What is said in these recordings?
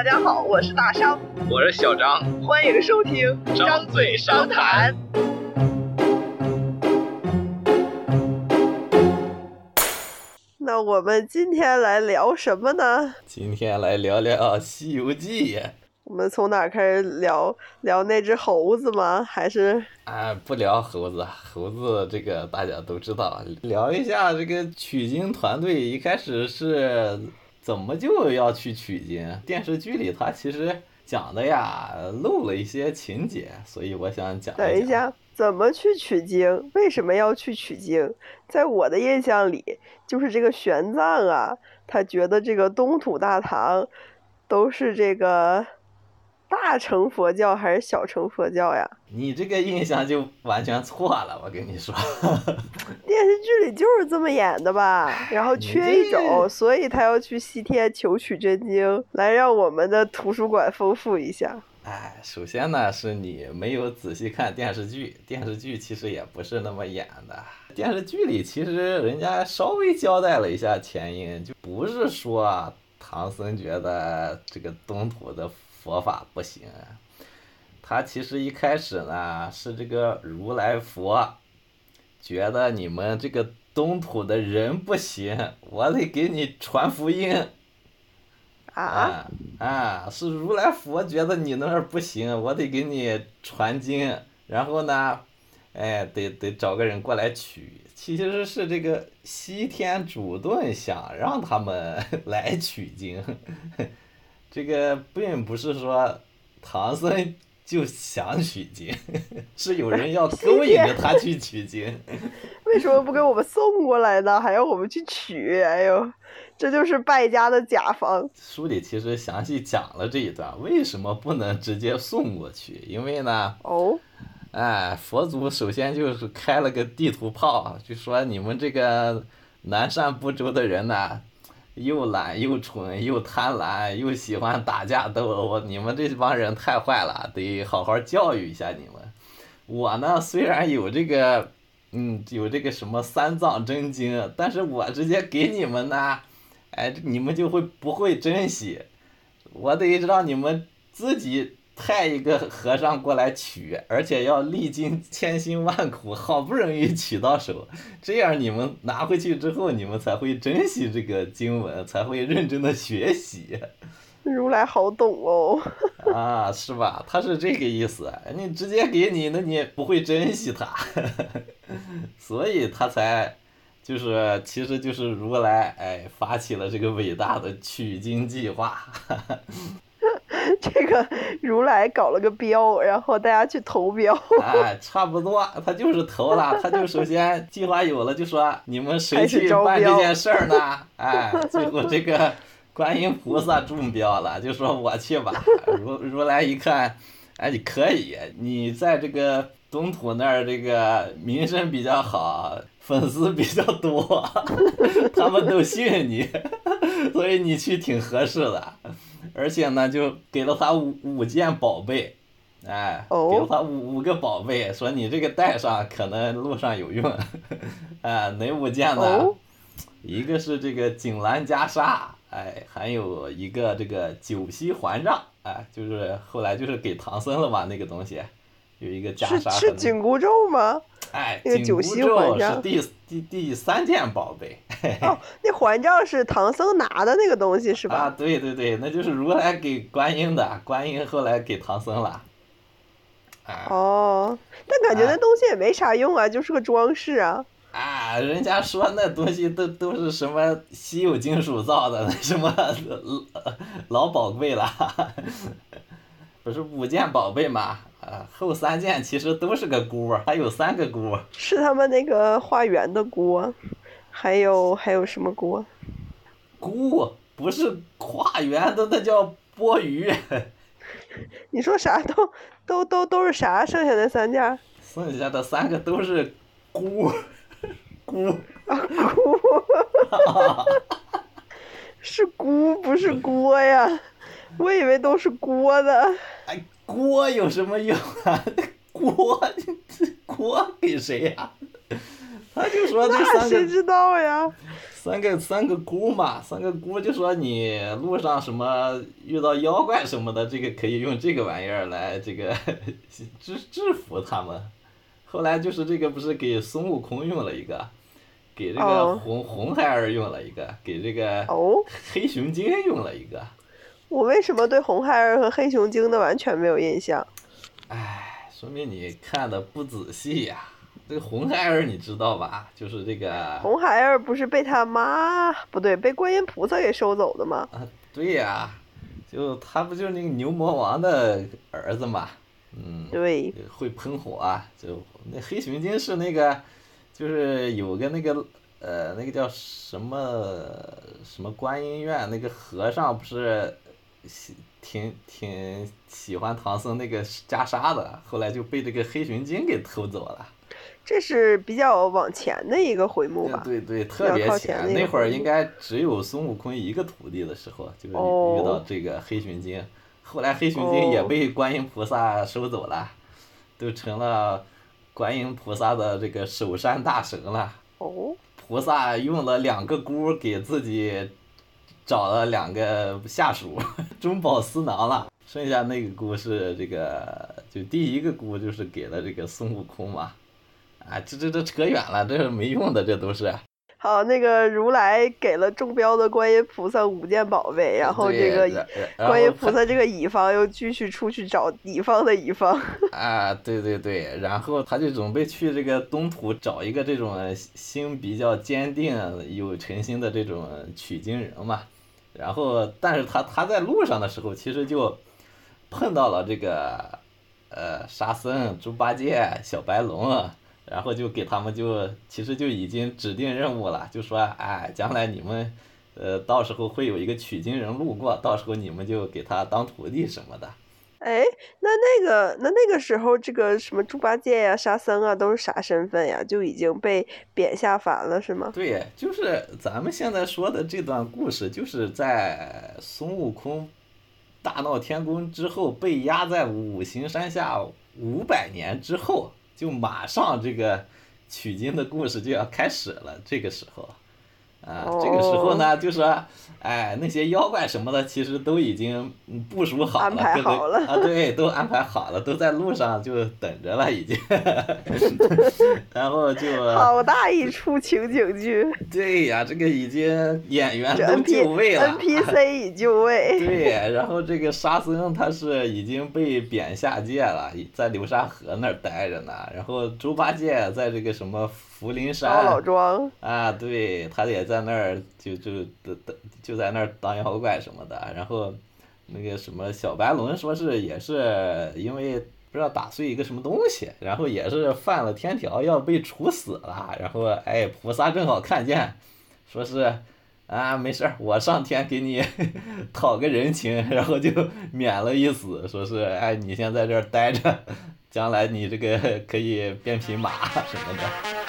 大家好，我是大商，我是小张，欢迎收听张嘴商谈。那我们今天来聊什么呢？今天来聊聊《西游记》。我们从哪儿开始聊？聊那只猴子吗？还是啊，不聊猴子，猴子这个大家都知道。聊一下这个取经团队一开始是怎么就要去取经？电视剧里他其实讲的呀漏了一些情节，所以我想讲等一下，怎么去取经？为什么要去取经？在我的印象里，就是这个玄奘啊，他觉得这个东土大唐都是这个。大乘佛教还是小乘佛教呀？你这个印象就完全错了，我跟你说。电视剧里就是这么演的吧？然后缺一种，所以他要去西天求取真经，来让我们的图书馆丰富一下。哎，首先呢，是你没有仔细看电视剧，电视剧其实也不是那么演的。电视剧里其实人家稍微交代了一下前因，就不是说唐僧觉得这个东土的。佛法不行，他其实一开始呢是这个如来佛，觉得你们这个东土的人不行，我得给你传福音。啊啊！是如来佛觉得你那儿不行，我得给你传经，然后呢，哎，得得找个人过来取。其实是这个西天主动想让他们 来取经。这个并不是说唐僧就想取经，是有人要勾引着他去取经。为什么不给我们送过来呢？还要我们去取？哎呦，这就是败家的甲方。书里其实详细讲了这一段，为什么不能直接送过去？因为呢，哦，哎，佛祖首先就是开了个地图炮，就说你们这个南赡部洲的人呢。又懒又蠢又贪婪又喜欢打架斗殴，你们这帮人太坏了，得好好教育一下你们。我呢，虽然有这个，嗯，有这个什么三藏真经，但是我直接给你们呢，哎，你们就会不会珍惜。我得让你们自己。派一个和尚过来取，而且要历经千辛万苦，好不容易取到手，这样你们拿回去之后，你们才会珍惜这个经文，才会认真的学习。如来好懂哦。啊，是吧？他是这个意思，你直接给你，那你不会珍惜他，所以他才，就是，其实就是如来，哎，发起了这个伟大的取经计划。这个如来搞了个标，然后大家去投标。哎，差不多，他就是投了，他就首先计划有了，就说你们谁去办这件事儿呢？哎，最后这个观音菩萨中标了，就说我去吧。如如来一看，哎，你可以，你在这个东土那儿这个名声比较好，粉丝比较多，他们都信你，所以你去挺合适的。而且呢，就给了他五五件宝贝，哎，给了他五五个宝贝，说你这个带上可能路上有用，哎，哪五件呢？一个是这个锦兰袈裟，哎，还有一个这个九溪环杖，哎，就是后来就是给唐僧了嘛，那个东西，有一个袈裟。是是紧箍咒吗？哎，紧箍咒是第第第三件宝贝。哦，那环杖是唐僧拿的那个东西是吧？啊，对对对，那就是如来给观音的，观音后来给唐僧了。哦，但感觉那东西也没啥用啊，就是个装饰啊。啊，人家说那东西都都是什么稀有金属造的，那什么老宝贵了。不是五件宝贝吗？呃，后三件其实都是个箍，还有三个箍。是他们那个化缘的箍，还有还有什么箍？箍不是化缘的，那叫钵盂。你说啥都都都都是啥？剩下的三件？剩下的三个都是箍，箍。啊箍。是箍不是 锅呀？我以为都是锅呢。哎，锅有什么用啊？锅，锅给谁呀？他就说这三个谁知道呀？三个三个姑嘛，三个姑就说你路上什么遇到妖怪什么的，这个可以用这个玩意儿来这个制制服他们。后来就是这个不是给孙悟空用了一个，给这个红红孩儿用了一个，给这个黑熊精用了一个。我为什么对红孩儿和黑熊精的完全没有印象？唉，说明你看的不仔细呀。这个红孩儿你知道吧？就是这个红孩儿不是被他妈不对，被观音菩萨给收走的吗？啊，对呀，就他不就是那个牛魔王的儿子嘛？嗯，对，会喷火，就那黑熊精是那个，就是有个那个呃，那个叫什么什么观音院那个和尚不是。喜挺挺喜欢唐僧那个袈裟的，后来就被这个黑熊精给偷走了。这是比较往前的一个回目吧？对对，特别前。那会儿应该只有孙悟空一个徒弟的时候，就是遇到这个黑熊精。后来黑熊精也被观音菩萨收走了，都成了观音菩萨的这个守山大神了。哦。菩萨用了两个箍给自己。找了两个下属，中饱私囊了。剩下那个姑是这个，就第一个姑就是给了这个孙悟空嘛。啊，这这这扯远了，这是没用的，这都是。好，那个如来给了中标的观音菩萨五件宝贝，然后这个观音菩萨这个乙方又继续出去找乙方的乙方。啊，对对对，然后他就准备去这个东土找一个这种心比较坚定、有诚心的这种取经人嘛。然后，但是他他在路上的时候，其实就碰到了这个呃沙僧、猪八戒、小白龙。然后就给他们就其实就已经指定任务了，就说哎，将来你们，呃，到时候会有一个取经人路过，到时候你们就给他当徒弟什么的。哎，那那个那那个时候这个什么猪八戒呀、沙僧啊都是啥身份呀？就已经被贬下凡了是吗？对，就是咱们现在说的这段故事，就是在孙悟空大闹天宫之后被压在五行山下五百年之后。就马上这个取经的故事就要开始了，这个时候。啊，这个时候呢，就是，哎，那些妖怪什么的，其实都已经部署好了，安排好了啊，对，都安排好了，都在路上就等着了，已经。然后就。好大一出情景剧。对呀，这个已经演员都就位了。NPC 已就位。对，然后这个沙僧他是已经被贬下界了，在流沙河那儿待着呢。然后猪八戒在这个什么。福陵山啊，对他也在那儿，就就就就在那儿当妖怪什么的。然后那个什么小白龙说是也是因为不知道打碎一个什么东西，然后也是犯了天条要被处死了。然后哎，菩萨正好看见，说是啊没事儿，我上天给你 讨个人情，然后就免了一死。说是哎，你先在这儿待着，将来你这个可以变匹马什么的。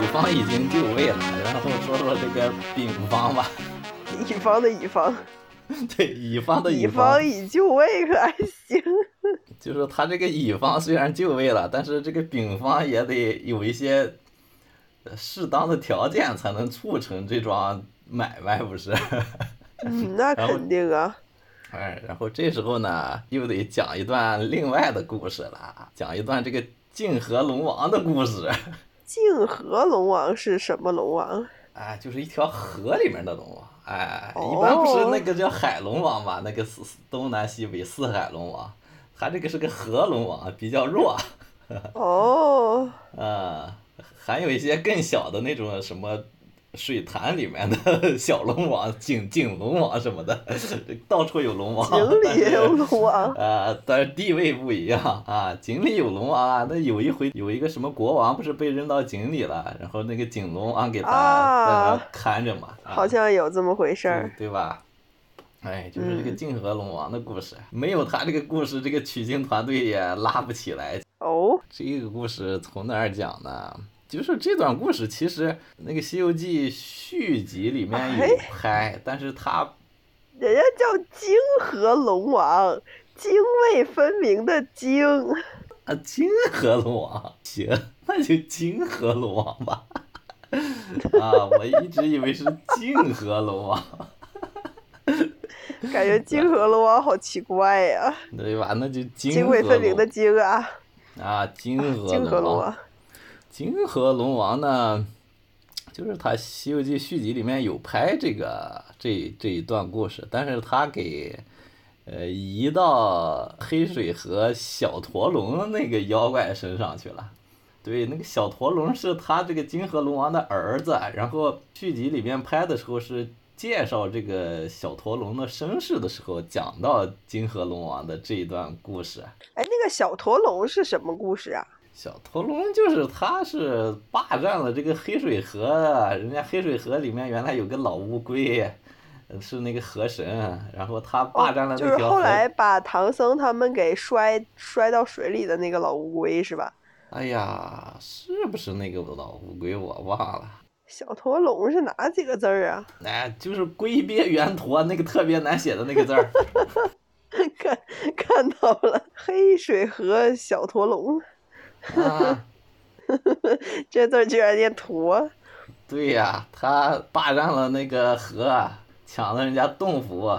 乙方已经就位了，然后说说这个丙方吧。乙方的乙方。对，乙方的乙方已就位可还行。就是他这个乙方虽然就位了，但是这个丙方也得有一些适当的条件才能促成这桩买卖，不是？嗯，那肯定啊。哎，然后这时候呢，又得讲一段另外的故事了，讲一段这个泾河龙王的故事。泾河龙王是什么龙王？哎，就是一条河里面的龙王。哎，一般不是那个叫海龙王嘛？那个四东南西北四海龙王，他这个是个河龙王，比较弱。哦。啊，还有一些更小的那种什么。水潭里面的 小龙王、井井龙王什么的，到处有龙王。井里也有龙王。啊，但是地位不一样啊。井里有龙王啊，那有一回有一个什么国王不是被扔到井里了，然后那个井龙王给他在那看着嘛。好像有这么回事儿，对吧？哎，就是这个泾河龙王的故事，没有他这个故事，这个取经团队也拉不起来。哦。这个故事从哪儿讲呢？就是这段故事，其实那个《西游记》续集里面有拍，但是他，人家叫泾河龙王，泾渭分明的泾。啊，泾河龙王，行，那就泾河龙王吧。啊，我一直以为是泾河龙王。感觉泾河龙王好奇怪呀。对吧？那就泾渭分明的泾啊。啊，泾河龙王。泾河龙王呢，就是他《西游记》续集里面有拍这个这这一段故事，但是他给呃移到黑水河小驼龙那个妖怪身上去了。对，那个小驼龙是他这个泾河龙王的儿子，然后续集里面拍的时候是。介绍这个小驼龙的身世的时候，讲到金河龙王的这一段故事。哎，那个小驼龙是什么故事啊？小驼龙就是他是霸占了这个黑水河，人家黑水河里面原来有个老乌龟，是那个河神，然后他霸占了那条。就是后来把唐僧他们给摔摔到水里的那个老乌龟是吧？哎呀，是不是那个老乌龟？我忘了。小驼龙是哪几个字儿啊？哎，就是龟鳖圆驼那个特别难写的那个字儿。看看到了，黑水河小驼龙。啊。这字居然念驼。对呀，他霸占了那个河，抢了人家洞府，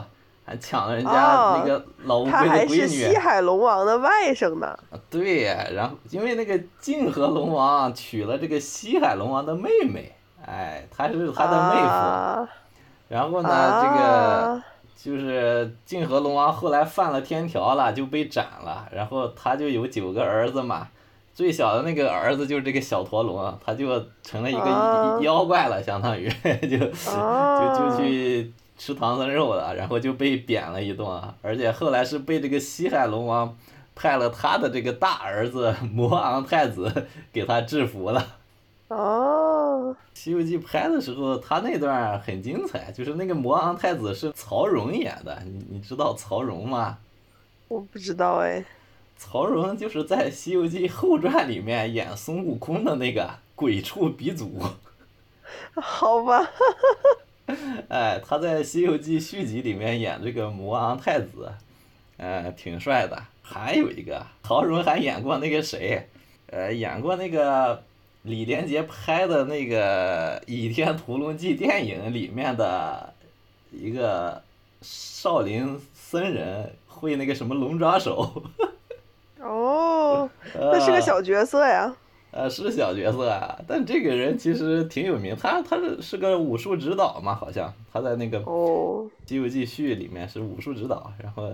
还抢了人家那个老乌龟的闺女。他还是西海龙王的外甥呢。对呀，然后因为那个泾河龙王娶了这个西海龙王的妹妹。哎，她是他的妹夫，然后呢，这个就是泾河龙王后来犯了天条了，就被斩了。然后他就有九个儿子嘛，最小的那个儿子就是这个小陀螺，他就成了一个妖怪了，相当于 就就就去吃唐僧肉了，然后就被贬了一顿，而且后来是被这个西海龙王派了他的这个大儿子 魔昂太子 给他制服了。哦，《西游记》拍的时候，他那段很精彩，就是那个魔昂太子是曹荣演的，你你知道曹荣吗？我不知道哎。曹荣就是在《西游记后传》里面演孙悟空的那个鬼畜鼻祖。好吧。哎，他在《西游记》续集里面演这个魔昂太子，呃，挺帅的。还有一个，曹荣还演过那个谁，呃，演过那个。李连杰拍的那个《倚天屠龙记》电影里面的一个少林僧人，会那个什么龙爪手。哦，那是个小角色呀。呃，是小角色啊，但这个人其实挺有名，他他是是个武术指导嘛，好像他在那个《西游记续》里面是武术指导，然后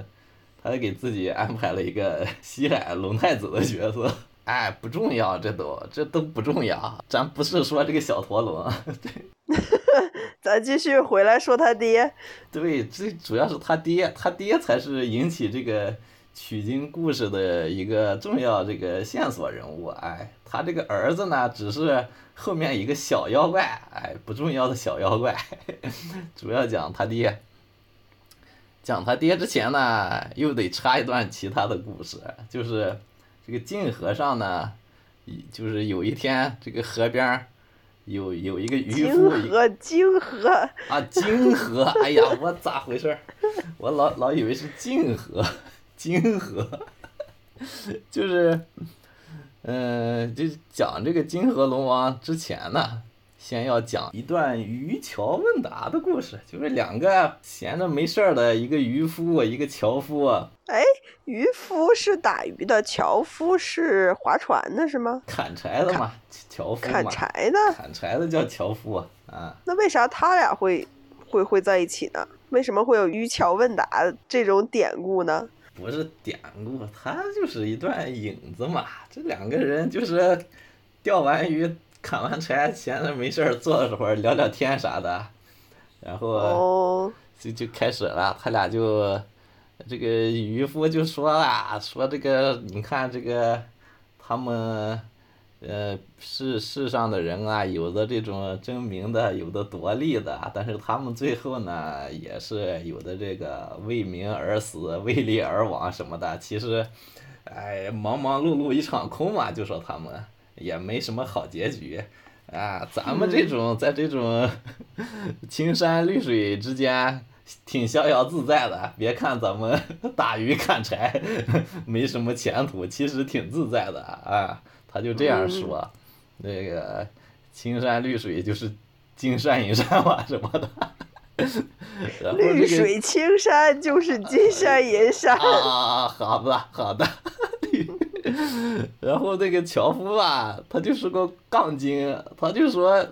他给自己安排了一个 西海龙太子的角色。哎，不重要，这都这都不重要，咱不是说这个小陀螺，对，咱继续回来说他爹。对，最主要是他爹，他爹才是引起这个取经故事的一个重要这个线索人物。哎，他这个儿子呢，只是后面一个小妖怪，哎，不重要的小妖怪。主要讲他爹，讲他爹之前呢，又得插一段其他的故事，就是。这个泾河上呢，就是有一天，这个河边有有一个渔夫。泾河，泾河。啊，泾河！哎呀，我咋回事我老老以为是泾河，泾河，就是，嗯，就讲这个泾河龙王之前呢。先要讲一段渔樵问答的故事，就是两个闲着没事儿的一个渔夫，一个樵夫。哎，渔夫是打鱼的，樵夫是划船的，是吗？砍柴的嘛，樵夫砍柴的。砍柴的叫樵夫啊。那为啥他俩会会会在一起呢？为什么会有渔樵问答这种典故呢？不是典故，他就是一段影子嘛。这两个人就是钓完鱼。砍完柴，闲着没事儿坐会儿聊聊天啥的，然后就就开始了。他俩就这个渔夫就说啦，说这个你看这个他们呃世世上的人啊，有的这种争名的，有的夺利的，但是他们最后呢，也是有的这个为民而死，为利而亡什么的。其实，哎，忙忙碌碌一场空嘛，就说他们。也没什么好结局，啊，咱们这种在这种 青山绿水之间挺逍遥自在的。别看咱们 打鱼砍柴 没什么前途，其实挺自在的啊。他就这样说，那个青山绿水就是金山银山嘛什么的。绿水青山就是金山银山。啊，好的好的。然后那个樵夫吧，他就是个杠精，他就说，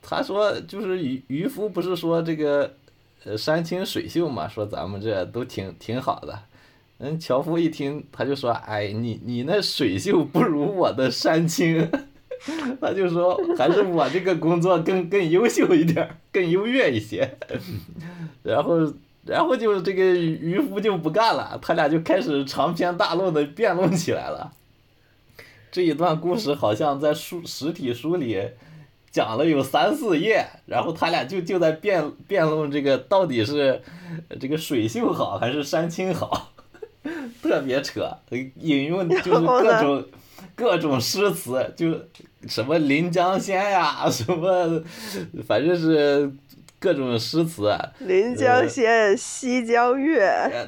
他说就是渔渔夫不是说这个，呃山清水秀嘛，说咱们这都挺挺好的。嗯，樵夫一听他就说，哎，你你那水秀不如我的山清，他就说还是我这个工作更更优秀一点，更优越一些。然后。然后就这个渔夫就不干了，他俩就开始长篇大论的辩论起来了。这一段故事好像在书实体书里讲了有三四页，然后他俩就就在辩辩论这个到底是这个水秀好还是山清好，特别扯，引用 就是各种各种诗词，就什么临江仙呀，什么反正是。各种诗词，临江仙、西江月、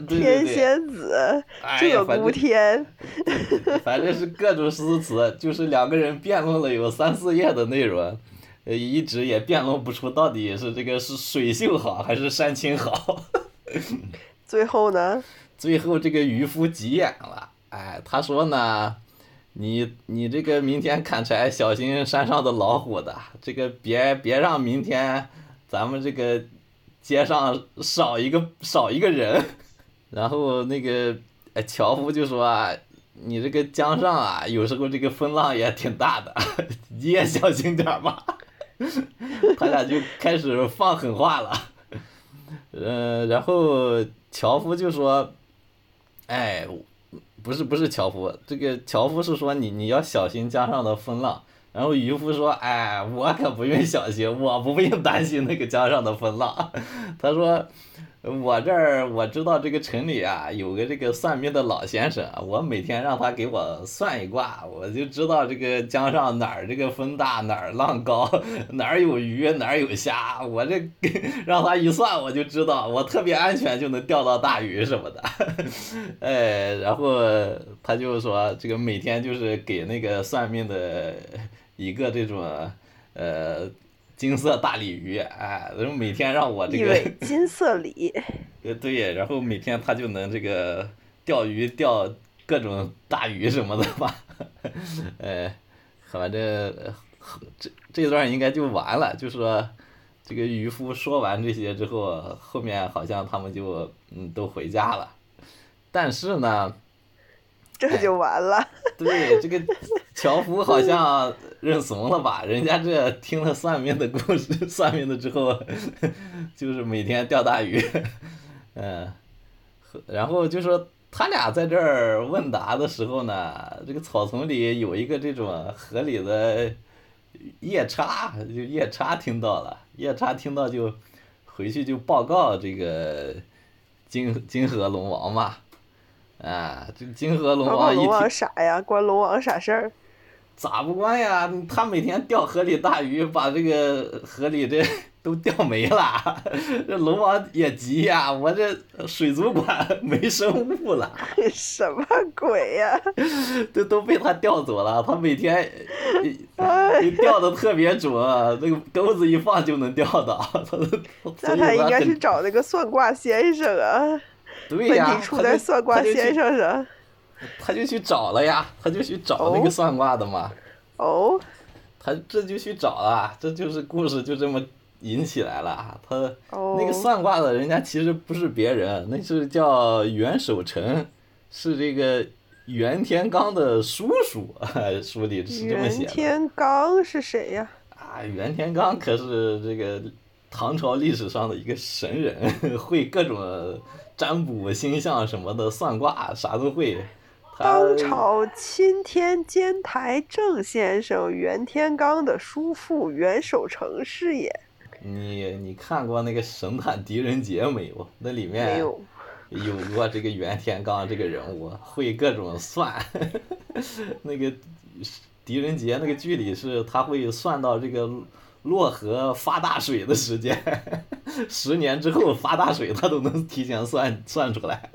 天仙子、鹧鸪天，反正是各种诗词，就是两个人辩论了有三四页的内容，呃，一直也辩论不出到底是这个是水秀好还是山青好。最后呢？最后这个渔夫急眼了，哎，他说呢，你你这个明天砍柴小心山上的老虎的，这个别别让明天。咱们这个街上少一个少一个人，然后那个樵夫就说啊，你这个江上啊，有时候这个风浪也挺大的，你也小心点吧。他俩就开始放狠话了，嗯，然后樵夫就说，哎，不是不是樵夫，这个樵夫是说你你要小心江上的风浪。然后渔夫说：“哎，我可不用小心，我不用担心那个江上的风浪。”他说：“我这儿我知道这个城里啊有个这个算命的老先生，我每天让他给我算一卦，我就知道这个江上哪儿这个风大，哪儿浪高，哪儿有鱼，哪儿有虾。我这 让他一算，我就知道我特别安全，就能钓到大鱼什么的。哎，然后他就说这个每天就是给那个算命的。”一个这种，呃，金色大鲤鱼，哎，然后每天让我这个金色鲤，呃，对，然后每天他就能这个钓鱼钓各种大鱼什么的吧，呃，反正这这段应该就完了，就说这个渔夫说完这些之后，后面好像他们就嗯都回家了，但是呢。这就完了。对，这个樵夫好像认怂了吧？人家这听了算命的故事，算命的之后，就是每天钓大鱼，嗯，然后就说他俩在这儿问答的时候呢，这个草丛里有一个这种河里的夜叉，就夜叉听到了，夜叉听到就回去就报告这个金金河龙王嘛。啊，这金河龙王一听啥呀？关龙王啥事儿？咋不关呀？他每天钓河里大鱼，把这个河里这都钓没了。这龙王也急呀，我这水族馆没生物了。什么鬼呀？这都被他钓走了。他每天钓的特别准，那个钩子一放就能钓到。那他应该是找那个算卦先生啊。对呀，他在算卦先生上，他就去找了呀，他就去找那个算卦的嘛。哦。他这就去找了，这就是故事就这么引起来了。他那个算卦的人家其实不是别人，那是叫袁守诚，是这个袁天罡的叔叔，书里是这么写的。袁天罡是谁呀？啊，袁天罡可是这个唐朝历史上的一个神人，会各种。占卜、星象什么的，算卦啥都会。当朝钦天监台正先生袁天罡的叔父袁守诚是也。你你看过那个《神探狄仁杰》没有？那里面有有过这个袁天罡这个人物，会各种算。那个狄仁杰那个剧里是他会算到这个洛河发大水的时间。十年之后发大水，他都能提前算 算出来。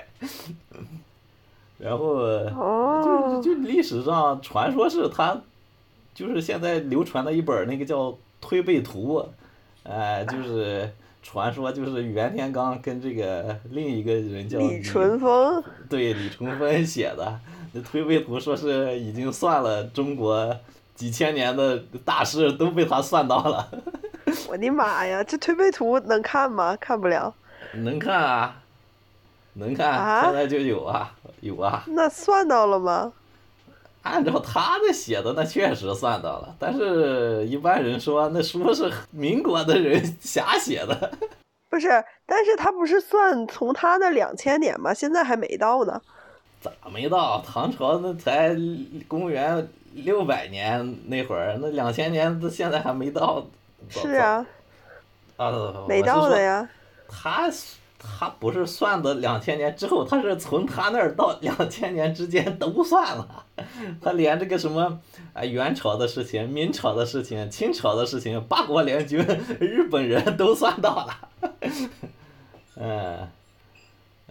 然后就就历史上传说是他，就是现在流传的一本那个叫《推背图》，哎，就是传说就是袁天罡跟这个另一个人叫李淳风，对李淳风写的那推背图，说是已经算了中国几千年的大事都被他算到了。我的妈呀，这推背图能看吗？看不了。能看啊，能看，现在就有啊，有啊。那算到了吗？按照他的写的，那确实算到了。但是一般人说那书是民国的人瞎写的。不是，但是他不是算从他那两千年吗？现在还没到呢。咋没到？唐朝那才公元六百年那会儿，那两千年到现在还没到。是啊，啊，没到的呀。他他不是算的两千年之后，他是从他那儿到两千年之间都算了。他连这个什么啊元朝的事情、明朝的事情、清朝的事情、八国联军、日本人都算到了。嗯，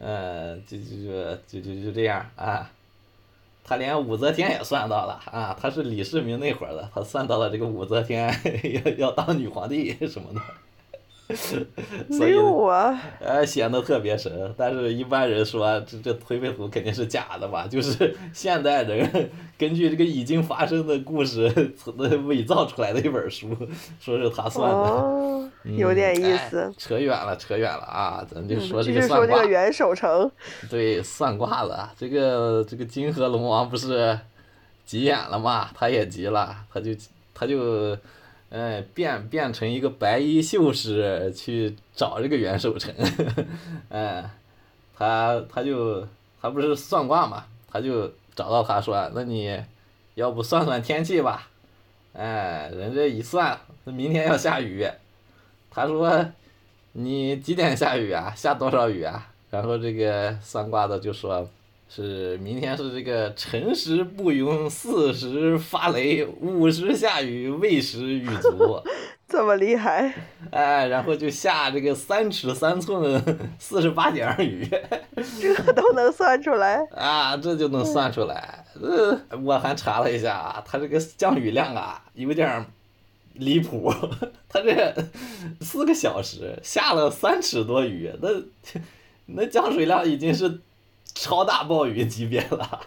嗯，就就就就就这样啊。他连武则天也算到了啊！他是李世民那会儿的，他算到了这个武则天 要要当女皇帝什么的。所以啊，呃，显得特别神。但是一般人说这这推背图肯定是假的吧？就是 现代人 根据这个已经发生的故事伪造出来的一本书，说是他算的。哦，有点意思。扯远了，扯远了啊！咱就说这个算卦。说这个元守诚。对，算卦了这个这个金河龙王不是急眼了嘛？他也急了，他就他就。嗯，变变成一个白衣秀士去找这个袁守诚，嗯，他他就他不是算卦嘛，他就找到他说，那你要不算算天气吧？哎，人这一算，明天要下雨，他说你几点下雨啊？下多少雨啊？然后这个算卦的就说。是明天是这个辰时不云，巳时发雷，午时下雨，未时雨足。这么厉害？哎，然后就下这个三尺三寸四十八点二雨。这都能算出来？啊，这就能算出来。呃，我还查了一下啊，它这个降雨量啊有点离谱。他这四个小时下了三尺多雨，那 那降水量已经是。超大暴雨级别了，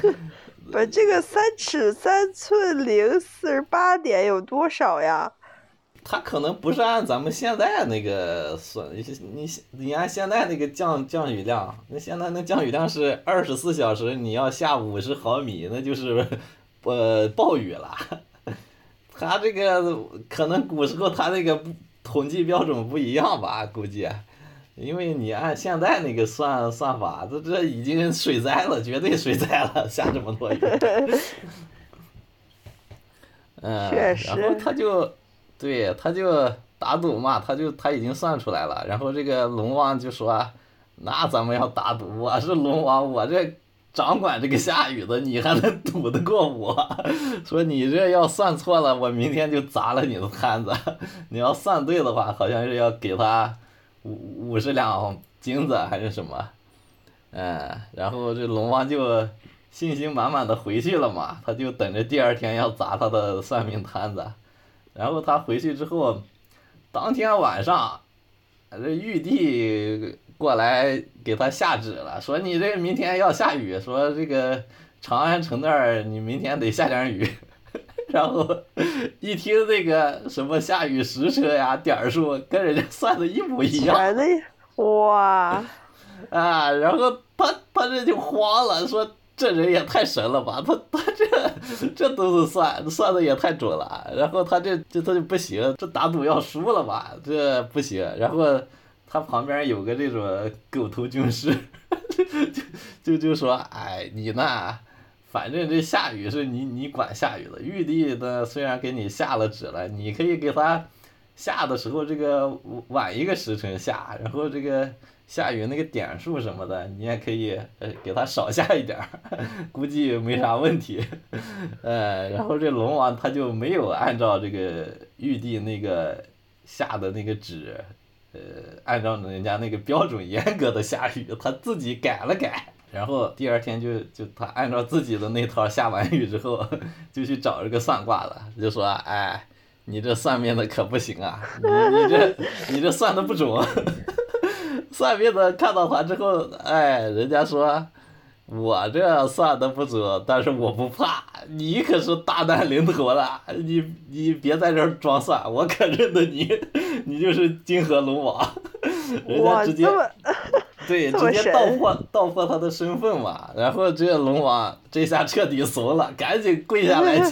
不，这个三尺三寸零四十八点有多少呀？它可能不是按咱们现在那个算，你你按现在那个降降雨量，那现在那降雨量是二十四小时你要下五十毫米，那就是呃暴雨了。它这个可能古时候他那个统计标准不一样吧，估计。因为你按现在那个算算法，这这已经水灾了，绝对水灾了，下这么多雨。嗯，然后他就，对，他就打赌嘛，他就他已经算出来了。然后这个龙王就说：“那咱们要打赌，我是龙王，我这掌管这个下雨的，你还能赌得过我？说你这要算错了，我明天就砸了你的摊子。你要算对的话，好像是要给他。”五五十两金子还是什么，嗯，然后这龙王就信心满满的回去了嘛，他就等着第二天要砸他的算命摊子，然后他回去之后，当天晚上，这玉帝过来给他下旨了，说你这明天要下雨，说这个长安城那儿你明天得下点雨。然后一听那个什么下雨时辰呀点数，跟人家算的一模一样。哇！啊，然后他他这就慌了，说这人也太神了吧，他他这这都是算算的也太准了。然后他这这他就不行，这打赌要输了吧，这不行。然后他旁边有个这种狗头军师，就就就说，哎，你呢？反正这下雨是你你管下雨的，玉帝呢虽然给你下了旨了，你可以给他下的时候这个晚一个时辰下，然后这个下雨那个点数什么的，你也可以给他少下一点，估计没啥问题。呃，然后这龙王他就没有按照这个玉帝那个下的那个旨，呃，按照人家那个标准严格的下雨，他自己改了改，然后第二天就就他按照自己的那套下完雨之后，就去找这个算卦的，就说，哎，你这算命的可不行啊，你你这你这算的不准，算命的看到他之后，哎，人家说。我这算的不准，但是我不怕，你可是大难临头了，你你别在这儿装蒜，我可认得你，你就是金河龙王，人家直接，对，直接道破道破他的身份嘛，然后这龙王这下彻底怂了，赶紧跪下来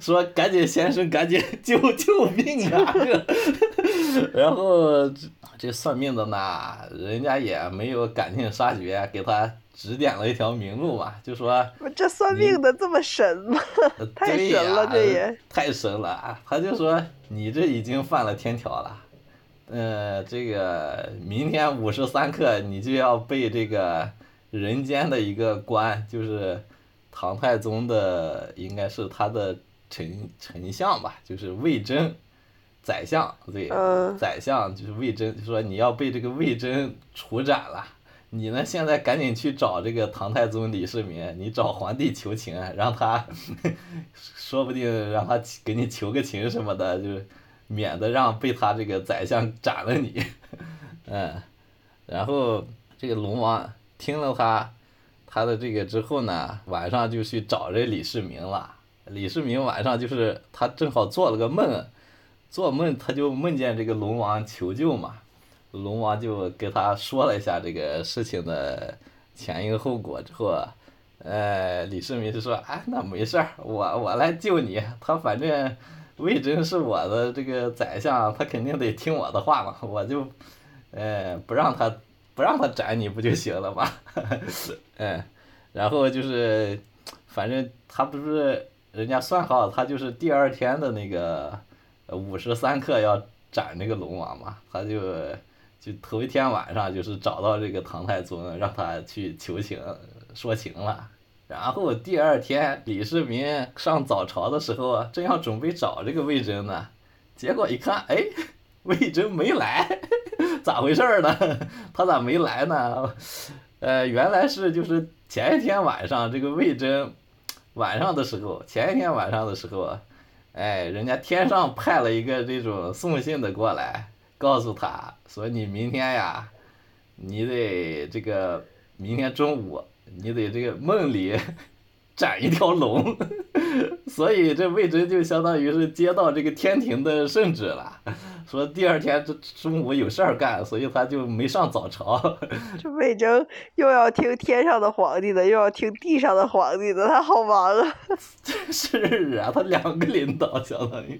说，赶紧先生，赶紧救救命啊！然后这算命的呢，人家也没有赶尽杀绝，给他。指点了一条明路嘛，就说这算命的这么神吗？太神了，这也太神了。他就说你这已经犯了天条了，呃，这个明天午时三刻你就要被这个人间的一个官，就是唐太宗的，应该是他的丞丞相吧，就是魏征，宰相对，宰相就是魏征，就说你要被这个魏征处斩了。你呢？现在赶紧去找这个唐太宗李世民，你找皇帝求情，让他，说不定让他给你求个情什么的，就是免得让被他这个宰相斩了你。嗯，然后这个龙王听了他他的这个之后呢，晚上就去找这李世民了。李世民晚上就是他正好做了个梦，做梦他就梦见这个龙王求救嘛。龙王就给他说了一下这个事情的前因后果之后啊，呃，李世民就说：“哎，那没事儿，我我来救你。他反正魏征是我的这个宰相，他肯定得听我的话嘛。我就，呃，不让他不让他斩你不就行了吗？嗯，然后就是，反正他不是人家算好，他就是第二天的那个午时三刻要斩那个龙王嘛，他就。”就头一天晚上，就是找到这个唐太宗，让他去求情说情了。然后第二天，李世民上早朝的时候，正要准备找这个魏征呢，结果一看，哎，魏征没来，咋回事呢？他咋没来呢？呃，原来是就是前一天晚上，这个魏征晚上的时候，前一天晚上的时候，哎，人家天上派了一个这种送信的过来。告诉他说：“你明天呀，你得这个明天中午，你得这个梦里 斩一条龙。所以这魏征就相当于是接到这个天庭的圣旨了，说第二天这中午有事儿干，所以他就没上早朝。这魏征又要听天上的皇帝的，又要听地上的皇帝的，他好忙啊！是啊，他两个领导相当于，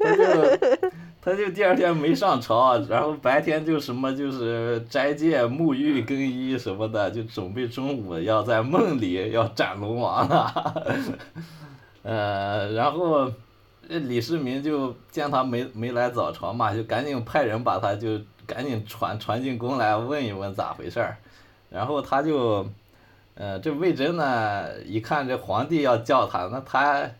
他就。”他就第二天没上朝，然后白天就什么就是斋戒沐浴更衣什么的，就准备中午要在梦里要斩龙王了。呃，然后李世民就见他没没来早朝嘛，就赶紧派人把他就赶紧传传进宫来问一问咋回事儿。然后他就，呃，这魏征呢一看这皇帝要叫他，那他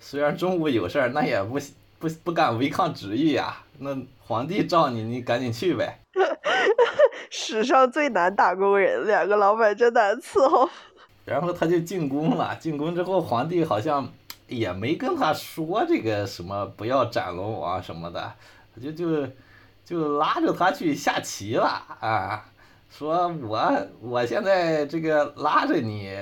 虽然中午有事儿，那也不。不不敢违抗旨意呀，那皇帝召你，你赶紧去呗。史上最难打工人，两个老板真难伺候。然后他就进宫了，进宫之后，皇帝好像也没跟他说这个什么不要斩龙王什么的，就就就拉着他去下棋了啊，说我我现在这个拉着你，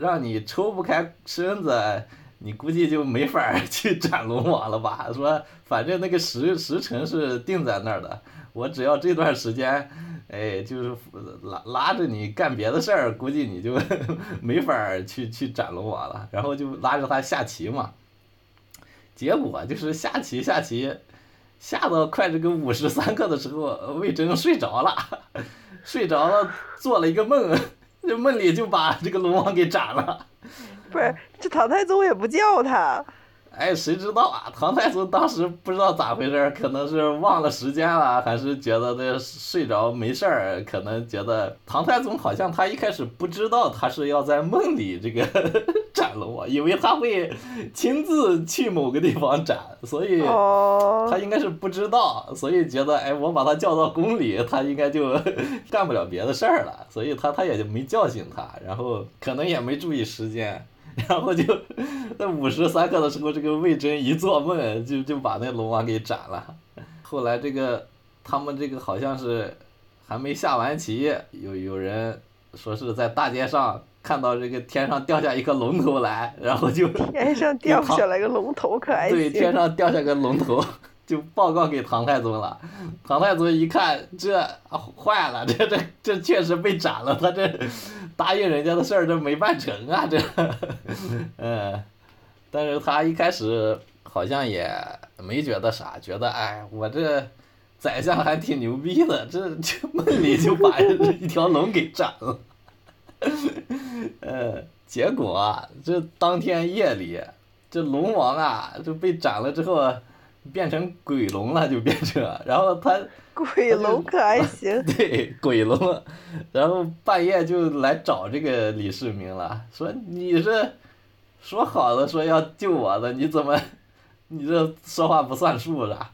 让你抽不开身子。你估计就没法去斩龙王了吧？说反正那个时时辰是定在那儿的，我只要这段时间，哎，就是拉拉着你干别的事儿，估计你就 没法去去斩龙王了。然后就拉着他下棋嘛，结果就是下棋下棋，下到快这个五时三刻的时候，魏征睡着了，睡着了做了一个梦，这梦里就把这个龙王给斩了。不是，这唐太宗也不叫他。哎，谁知道啊？唐太宗当时不知道咋回事可能是忘了时间了，还是觉得这睡着没事儿？可能觉得唐太宗好像他一开始不知道他是要在梦里这个 斩龙王，以为他会亲自去某个地方斩，所以他应该是不知道，所以觉得哎，我把他叫到宫里，他应该就 干不了别的事儿了，所以他他也就没叫醒他，然后可能也没注意时间。然后就在午时三刻的时候，这个魏征一做梦，就就把那龙王给斩了。后来这个他们这个好像是还没下完棋，有有人说是在大街上看到这个天上掉下一个龙头来，然后就天上掉下来个龙头，可还行？对，天上掉下个龙头。就报告给唐太宗了，唐太宗一看，这坏了，这这这确实被斩了，他这答应人家的事儿这没办成啊，这，嗯，但是他一开始好像也没觉得啥，觉得哎，我这宰相还挺牛逼的，这这梦里就把一条龙给斩了，呃，结果这当天夜里，这龙王啊就被斩了之后。变成鬼龙了，就变成，然后他鬼龙可还行？对，鬼龙，然后半夜就来找这个李世民了，说你是说好了说要救我的，你怎么 你这说话不算数了？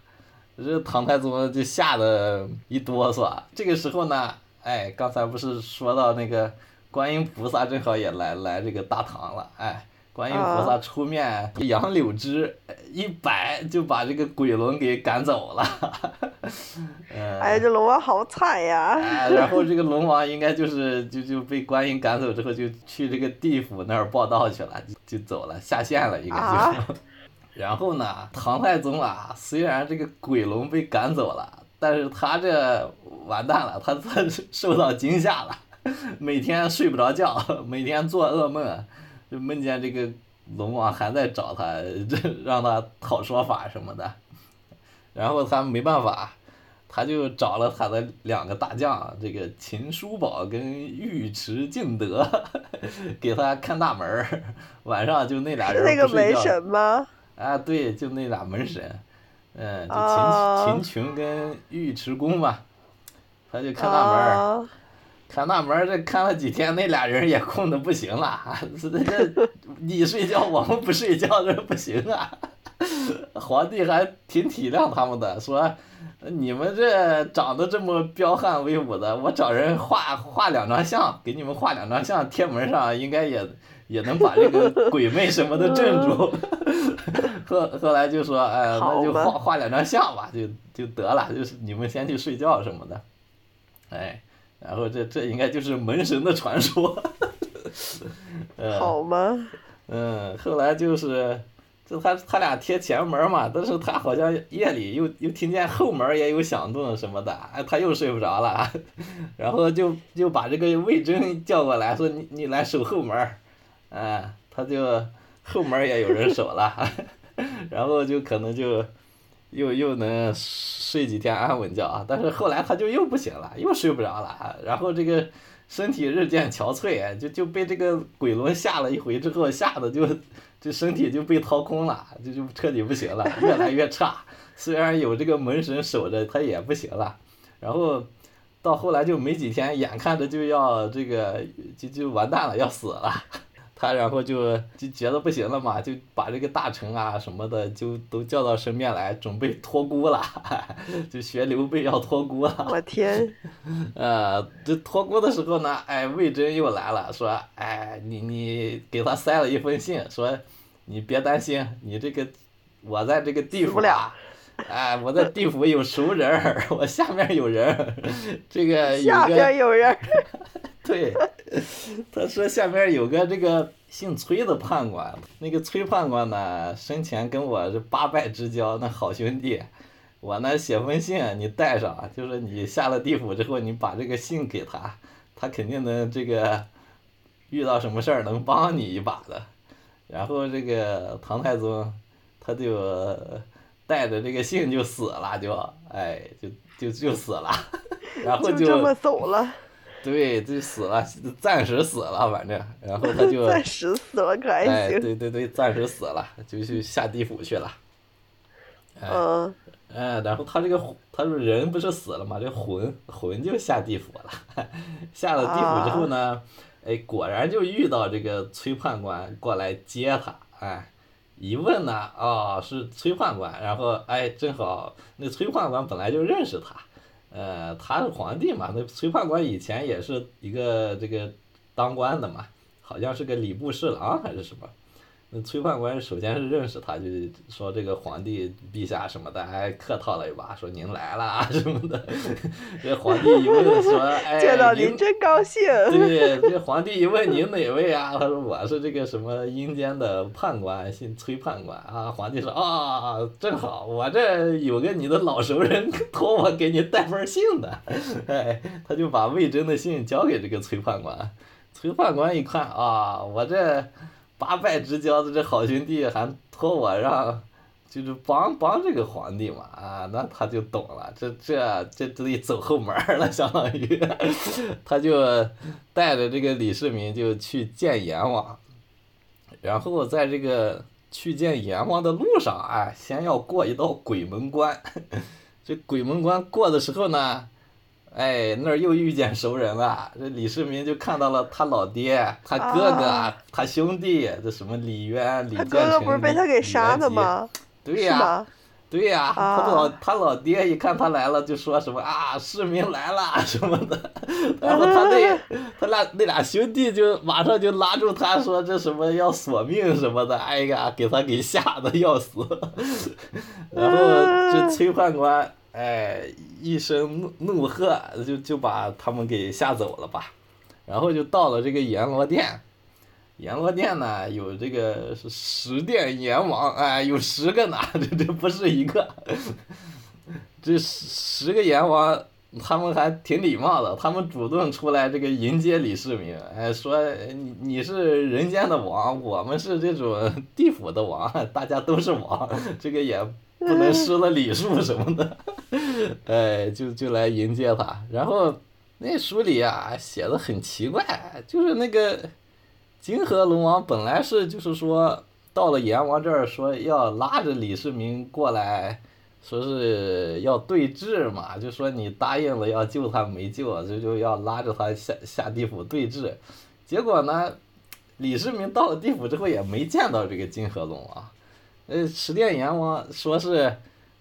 这唐太宗就吓得一哆嗦。这个时候呢，哎，刚才不是说到那个观音菩萨正好也来来这个大唐了，哎。观音菩萨出面，杨柳枝一摆就把这个鬼龙给赶走了。哎，这龙王好惨呀！然后这个龙王应该就是就就被观音赶走之后，就去这个地府那儿报道去了，就走了，下线了，应该就是。然后呢，唐太宗啊，虽然这个鬼龙被赶走了，但是他这完蛋了，他他 受到惊吓了，每天睡不着觉，每天做噩梦。就梦见这个龙王还在找他，这让他讨说法什么的，然后他没办法，他就找了他的两个大将，这个秦叔宝跟尉迟敬德，给他看大门儿，晚上就那俩人 那个门神吗？啊，对，就那俩门神，嗯，就秦秦琼跟尉迟恭嘛，他就看大门儿。看大门这看了几天，那俩人也困的不行了。这这你睡觉，我们不睡觉，这不行啊。皇帝还挺体谅他们的，说你们这长得这么彪悍威武的，我找人画画两张像，给你们画两张像贴门上，应该也也能把这个鬼魅什么的镇住。后后来就说，哎，那就画画两张像吧，就就得了，就是你们先去睡觉什么的，哎。然后这这应该就是门神的传说，好吗？嗯，后来就是，就他他俩贴前门嘛，但是他好像夜里又又听见后门也有响动什么的，哎，他又睡不着了，然后就就把这个魏征叫过来说你你来守后门，哎，他就后门也有人守了，然后就可能就。又又能睡几天安稳觉啊，但是后来他就又不行了，又睡不着了，然后这个身体日渐憔悴，就就被这个鬼轮吓了一回之后，吓得就这身体就被掏空了，就就彻底不行了，越来越差。虽然有这个门神守着，他也不行了。然后到后来就没几天，眼看着就要这个就就完蛋了，要死了。他然后就就觉得不行了嘛，就把这个大臣啊什么的就都叫到身边来，准备托孤了，就学刘备要托孤了。我 天！呃，这托孤的时候呢，哎，魏征又来了，说，哎，你你给他塞了一封信，说，你别担心，你这个我在这个地府啊，哎，我在地府有熟人，我下面有人，这个下边有人。对，他说下边有个这个姓崔的判官，那个崔判官呢生前跟我是八拜之交，那好兄弟，我呢写封信你带上，就是你下了地府之后，你把这个信给他，他肯定能这个遇到什么事儿能帮你一把的。然后这个唐太宗他就带着这个信就死了，就哎就就就死了，然后就这么走了。对，就死了，暂时死了，反正，然后他就暂时死了，可还行。哎，对对对，暂时死了，就去下地府去了。嗯。哎，然后他这个他说人不是死了嘛，这魂魂就下地府了。下了地府之后呢，哎，果然就遇到这个崔判官过来接他。哎，一问呢，哦，是崔判官。然后哎，正好那崔判官本来就认识他。呃，他是皇帝嘛，那崔判官以前也是一个这个当官的嘛，好像是个礼部侍郎还是什么。那崔判官首先是认识他，就说这个皇帝陛下什么的，还客套了一把，说您来了啊什么的。这皇帝一问说，哎，见到您真高兴。对，这皇帝一问您哪位啊？他说我是这个什么阴间的判官，姓崔判官啊。皇帝说啊，正好我这有个你的老熟人托我给你带封信的，哎，他就把魏征的信交给这个崔判官。崔判官一看啊，我这。八拜之交的这好兄弟还托我让，就是帮帮这个皇帝嘛啊，那他就懂了，这这这得走后门了，相当于，他就带着这个李世民就去见阎王，然后在这个去见阎王的路上，哎，先要过一道鬼门关，这鬼门关过的时候呢。哎，那儿又遇见熟人了。这李世民就看到了他老爹、他哥哥、他兄弟，这什么李渊、李建成、他哥哥不是被他给杀的吗？对呀，对呀，他老他老爹一看他来了，就说什么啊，世民来了 什么的。然后他那他俩那俩兄弟就马上就拉住他说这什么要索命什么的，哎呀，给他给吓得要死。然后这崔判官。哎，一声怒怒喝，就就把他们给吓走了吧。然后就到了这个阎罗殿，阎罗殿呢有这个十殿阎王，哎，有十个呢，这这不是一个。这十十个阎王，他们还挺礼貌的，他们主动出来这个迎接李世民，哎，说你你是人间的王，我们是这种地府的王，大家都是王，这个也。不能失了礼数什么的，哎，就就来迎接他。然后那书里啊写的很奇怪，就是那个金河龙王本来是就是说到了阎王这儿说要拉着李世民过来，说是要对质嘛，就说你答应了要救他没救，就就要拉着他下下地府对质。结果呢，李世民到了地府之后也没见到这个金河龙王。呃，十殿阎王说是，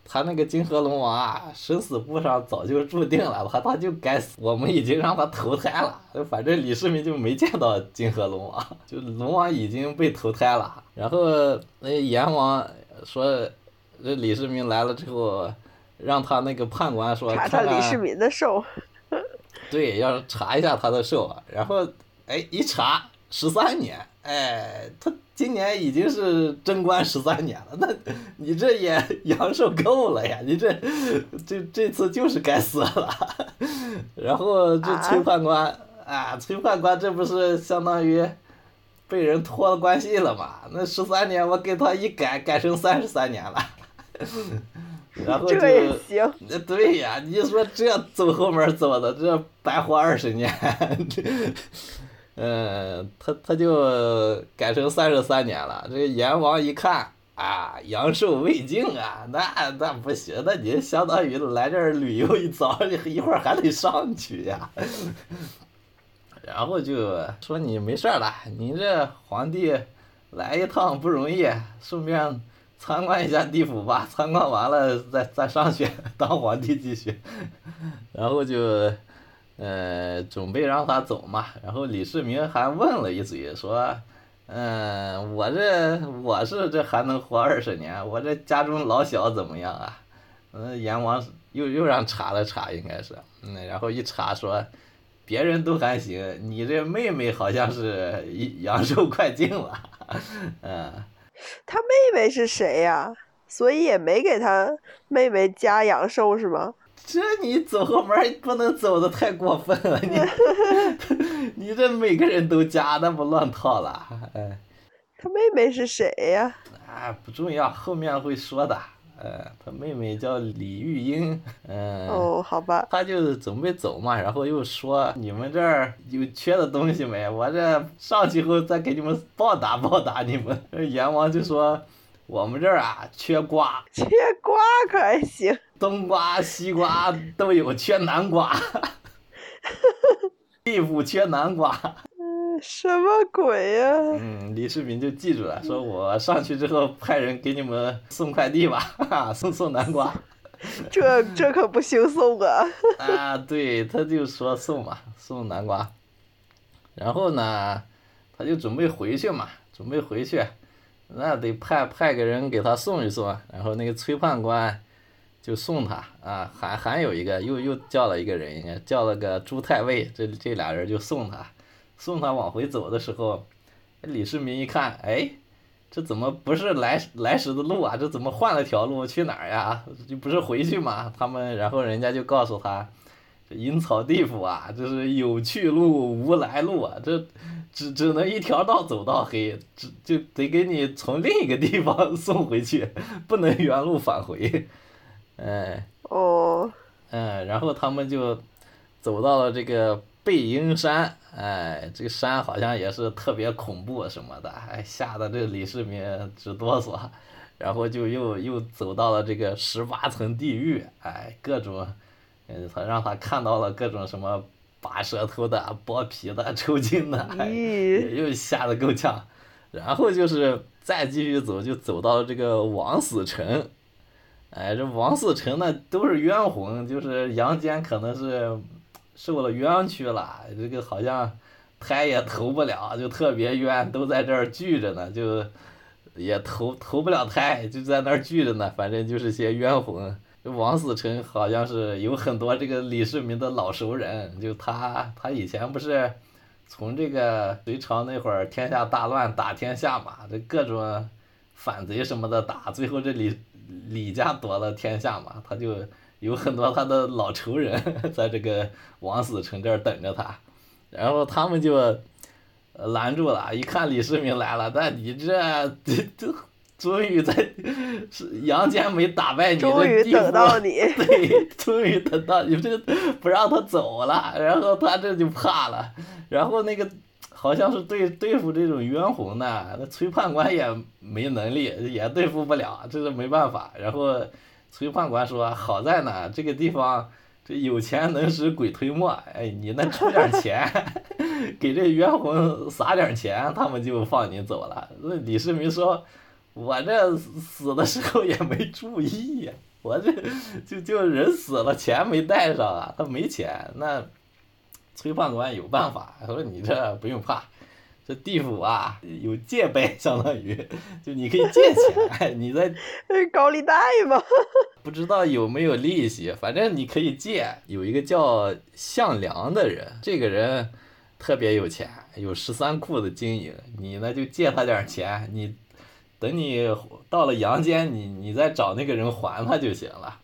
他那个金河龙王啊，生死簿上早就注定了，他 他就该死，我们已经让他投胎了。反正李世民就没见到金河龙王，就龙王已经被投胎了。然后那阎王说，这李世民来了之后，让他那个判官说，查查李世民的寿。对，要查一下他的寿。然后，哎，一查十三年，哎，他。今年已经是贞观十三年了，那你这也阳寿够了呀？你这这这次就是该死了。然后这崔判官啊，崔判官这不是相当于被人托了关系了嘛？那十三年我给他一改，改成三十三年了。然后就那对呀，你说这走后门走的，这白活二十年。嗯，他他就改成三十三年了。这个阎王一看啊，阳寿未尽啊，那那不行，那你相当于来这儿旅游一遭，一会儿还得上去呀。然后就说你没事了，你这皇帝来一趟不容易，顺便参观一下地府吧。参观完了再再上去 当皇帝继续。然后就。呃，准备让他走嘛，然后李世民还问了一嘴，说，嗯，我这我是这还能活二十年，我这家中老小怎么样啊？嗯，阎王又又让查了查，应该是，嗯，然后一查说，别人都还行，你这妹妹好像是阳寿快尽了，嗯。他妹妹是谁呀？所以也没给他妹妹加阳寿是吗？这你走后门不能走的太过分了，你 你这每个人都加，那不乱套了？哎，他妹妹是谁呀？啊，不重要，后面会说的。呃，他妹妹叫李玉英，嗯。哦，好吧。他就准备走嘛，然后又说：“你们这儿有缺的东西没？我这上去后再给你们报答报答你们。”阎王就说：“我们这儿啊，缺瓜。”缺瓜可还行？冬瓜、西瓜都有，缺南瓜。地府缺南瓜。什么鬼呀？嗯，李世民就记住了，说我上去之后派人给你们送快递吧，哈哈，送送南瓜。这这可不行送啊！啊，对，他就说送嘛，送南瓜。然后呢，他就准备回去嘛，准备回去，那得派派个人给他送一送。然后那个崔判官就送他啊，还还有一个又又叫了一个人，应该叫了个朱太尉，这这俩人就送他。送他往回走的时候，李世民一看，哎，这怎么不是来来时的路啊？这怎么换了条路去哪儿呀？这不是回去吗？他们然后人家就告诉他，这阴曹地府啊，这是有去路无来路啊，这只只能一条道走到黑，只就得给你从另一个地方 送回去，不能原路返回。哎。哦。嗯，然后他们就走到了这个背阴山。哎，这个山好像也是特别恐怖什么的，哎，吓得这李世民直哆嗦，然后就又又走到了这个十八层地狱，哎，各种，嗯，他让他看到了各种什么拔舌头的、剥皮的、抽筋的，哎，又吓得够呛。然后就是再继续走，就走到这个王死城，哎，这王死城那都是冤魂，就是阳间可能是。受了冤屈了，这个好像胎也投不了，就特别冤，都在这儿聚着呢，就也投投不了胎，就在那儿聚着呢。反正就是些冤魂。王死城好像是有很多这个李世民的老熟人，就他他以前不是从这个隋朝那会儿天下大乱打天下嘛，这各种反贼什么的打，最后这李李家夺了天下嘛，他就。有很多他的老仇人 在这个王死城这儿等着他，然后他们就拦住了，一看李世民来了，那你这 这这终于在是阳间没打败你，终于等到你，对，终于等到你，这不让他走了，然后他这就怕了，然后那个好像是对对付这种冤魂呢，那崔判官也没能力，也对付不了，这是没办法，然后。崔判官说：“好在呢，这个地方这有钱能使鬼推磨，哎，你能出点钱，给这冤魂撒点钱，他们就放你走了。”那李世民说：“我这死的时候也没注意呀，我这就就人死了，钱没带上啊，他没钱。”那崔判官有办法，他说：“你这不用怕。”这地府啊，有借呗，相当于，就你可以借钱，你在 高利贷吗？不知道有没有利息，反正你可以借。有一个叫项梁的人，这个人特别有钱，有十三库的经营，你呢就借他点钱，你等你到了阳间，你你再找那个人还他就行了。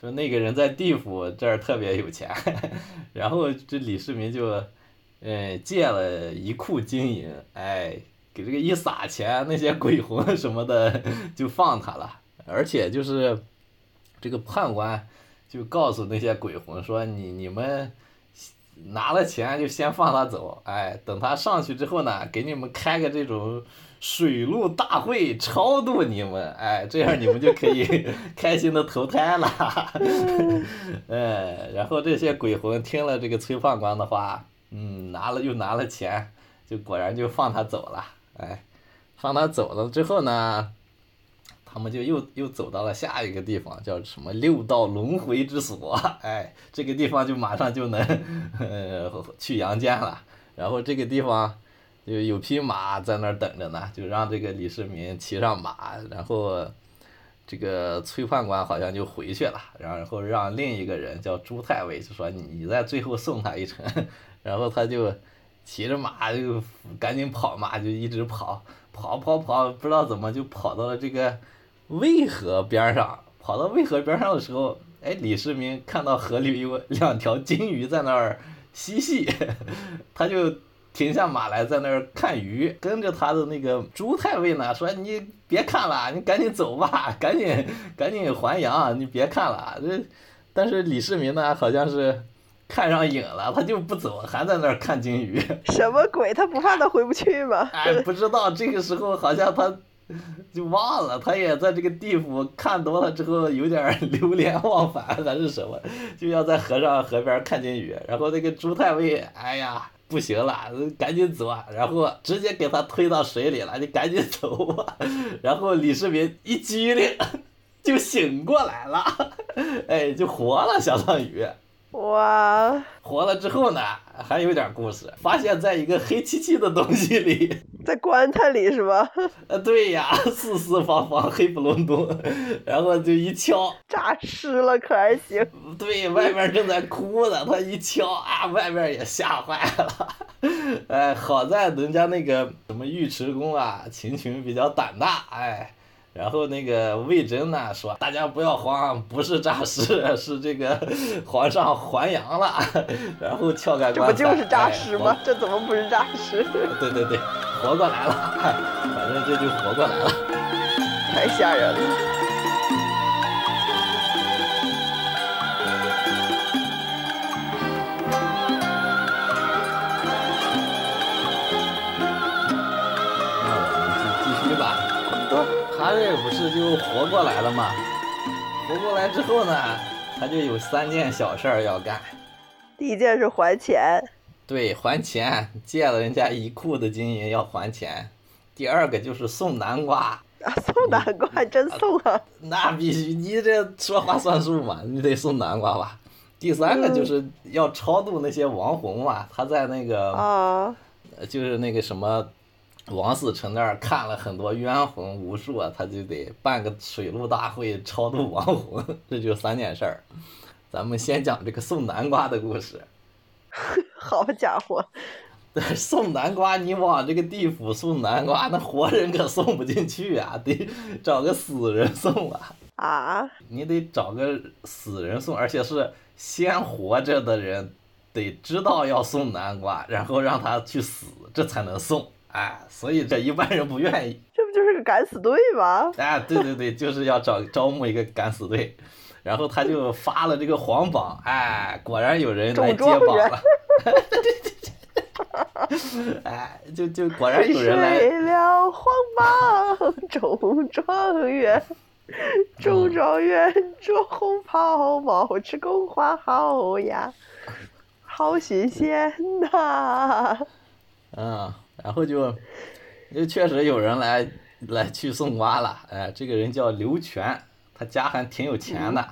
说那个人在地府这儿特别有钱，然后这李世民就。嗯，借了一库金银，哎，给这个一撒钱，那些鬼魂 什么的就放他了。而且就是这个判官就告诉那些鬼魂说：“你你们拿了钱就先放他走，哎，等他上去之后呢，给你们开个这种水陆大会超度你们，哎，这样你们就可以 开心的投胎了。”哎，然后这些鬼魂听了这个崔判官的话。嗯，拿了又拿了钱，就果然就放他走了。哎，放他走了之后呢，他们就又又走到了下一个地方，叫什么六道轮回之所。哎，这个地方就马上就能 呃去阳间了。然后这个地方就有匹马在那儿等着呢，就让这个李世民骑上马，然后这个崔判官好像就回去了，然后让另一个人叫朱太尉就说你你在最后送他一程。然后他就骑着马就赶紧跑嘛，就一直跑，跑跑跑，不知道怎么就跑到了这个渭河边上。跑到渭河边上的时候，哎，李世民看到河里有两条金鱼在那儿嬉戏，他就停下马来在那儿看鱼，跟着他的那个朱太尉呢说：“你别看了，你赶紧走吧，赶紧赶紧还阳，你别看了。”这但是李世民呢，好像是看上瘾了，他就不走，还在那儿看金鱼。什么鬼？他不怕他回不去吗？哎，不知道这个时候好像他。就忘了，他也在这个地府看多了之后，有点 流连忘返还是什么，就要在河上河边看金鱼。然后那个朱太尉，哎呀，不行了，赶紧走啊！然后直接给他推到水里了，你赶紧走吧。然后李世民一激灵，就醒过来了，哎，就活了，相当于。哇！活了之后呢，还有点故事。发现在一个黑漆漆的东西里，在棺材里是吧？呃，对呀，四四方方，黑不隆咚，然后就一敲，诈尸了可还行？对，外面正在哭呢，他一敲啊，外面也吓坏了。哎，好在人家那个什么尉迟恭啊，秦琼比较胆大，哎。然后那个魏征呢说：“大家不要慌，不是诈尸，是这个 皇上还阳了。”然后撬开棺材，这不就是诈尸吗？这怎么不是诈尸？对对对，活过来了，反正这就活过来了，太吓人了。他这不是就活过来了吗？活过来之后呢，他就有三件小事儿要干。第一件是还钱。对，还钱，借了人家一库的金银要还钱。第二个就是送南瓜。啊，送南瓜还真送啊！那必须，你这说话算数嘛，你得送南瓜吧。第三个就是要超度那些亡魂嘛，他在那个啊，就是那个什么。王思成那儿看了很多冤魂无数啊，他就得办个水陆大会超度亡魂，这就三件事儿。咱们先讲这个送南瓜的故事。好家伙！送南瓜，你往这个地府送南瓜，那活人可送不进去啊，得找个死人送啊。啊？你得找个死人送，而且是先活着的人得知道要送南瓜，然后让他去死，这才能送。哎，所以这一般人不愿意。这不就是个敢死队吗？哎，对对对，就是要招招募一个敢死队，然后他就发了这个黄榜，哎，果然有人来接榜了。哎，就就果然有人来。谁了黄榜中状元，中状元着红袍，帽吃宫花好呀，好新鲜呐。嗯。然后就，就确实有人来来去送瓜了，哎，这个人叫刘全，他家还挺有钱的，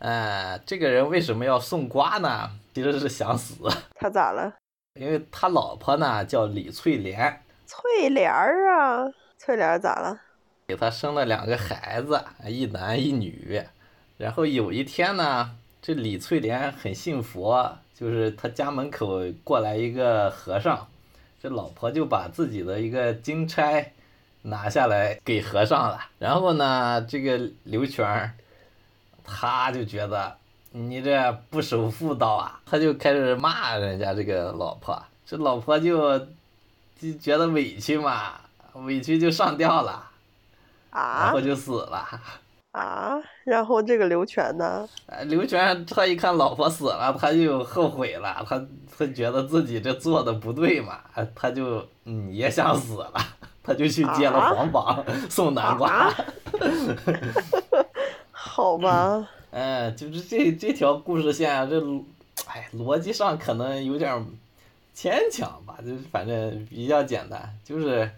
哎，这个人为什么要送瓜呢？其实是想死。他咋了？因为他老婆呢叫李翠莲。翠莲儿啊，翠莲咋了？给他生了两个孩子，一男一女。然后有一天呢，这李翠莲很信佛，就是他家门口过来一个和尚。这老婆就把自己的一个金钗拿下来给和尚了，然后呢，这个刘全他就觉得你这不守妇道啊，他就开始骂人家这个老婆，这老婆就就觉得委屈嘛，委屈就上吊了，啊，然后就死了。啊，然后这个刘全呢？刘全他一看老婆死了，他就后悔了，他他觉得自己这做的不对嘛，他就嗯也想死了，他就去接了黄榜送南瓜。好吧。嗯，就是这这条故事线，这哎逻辑上可能有点牵强吧，就反正比较简单，就是。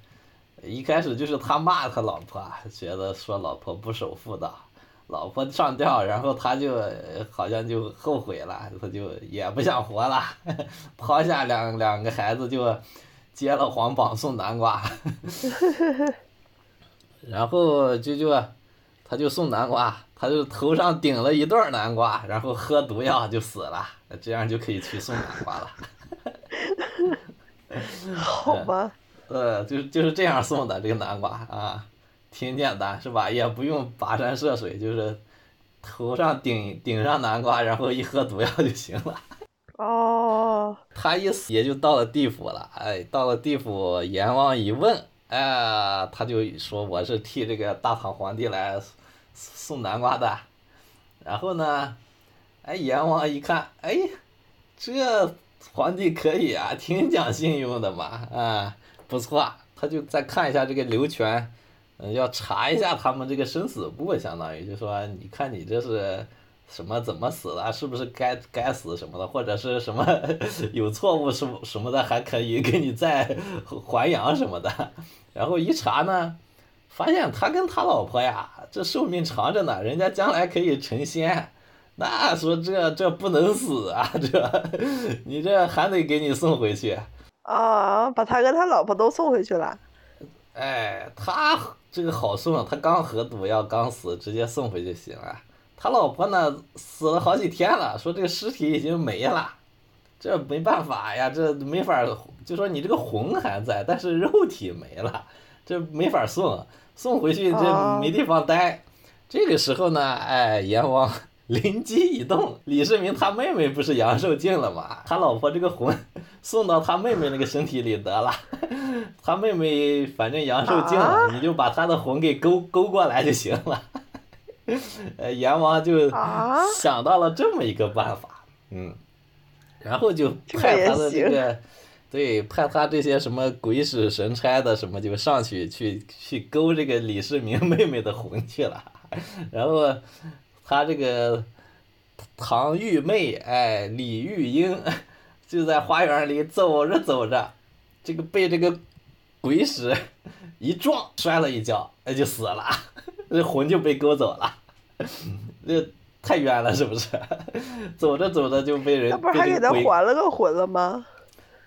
一开始就是他骂他老婆，觉得说老婆不守妇道，老婆上吊，然后他就好像就后悔了，他就也不想活了，抛下两两个孩子就接了黄榜送南瓜，然后就就他就送南瓜，他就头上顶了一对南瓜，然后喝毒药就死了，这样就可以去送南瓜了。好吧。呃，就是就是这样送的这个南瓜啊，挺简单是吧？也不用跋山涉水，就是头上顶顶上南瓜，然后一喝毒药就行了。哦。哦。他一死也就到了地府了，哎，到了地府，阎王一问，哎，他就说我是替这个大唐皇帝来送南瓜的。然后呢，哎，阎王一看，哎，这皇帝可以啊，挺讲信用的嘛，啊，不错，他就再看一下这个刘全。嗯，要查一下他们这个生死簿，相当于就说，你看你这是什么怎么死的，是不是该该死什么的，或者是什么 有错误什么什么的，还可以给你再还阳什么的。然后一查呢，发现他跟他老婆呀，这寿命长着呢，人家将来可以成仙。那说这这不能死啊，这 你这还得给你送回去。啊，把他跟他老婆都送回去了。哎，他。这个好送，他刚喝毒药刚死，直接送回就行了。他老婆呢，死了好几天了，说这个尸体已经没了，这没办法呀，这没法，就说你这个魂还在，但是肉体没了，这没法送，送回去这没地方待。这个时候呢，哎，阎王。灵机一动，李世民他妹妹不是阳寿尽了吗？他老婆这个魂送到他妹妹那个身体里得了，他妹妹反正阳寿尽了，你就把他的魂给勾勾过来就行了。呃，阎王就想到了这么一个办法，嗯，然后就派他的这个，对，派他这些什么鬼使神差的什么就上去去去勾这个李世民妹妹的魂去了，然后。他这个唐玉妹，哎，李玉英就在花园里走着走着，这个被这个鬼使 一撞，摔了一跤，哎，就死了，这魂就被勾走了，这太冤了，是不是？走着走着就被人，那不是还给他还了个魂了吗？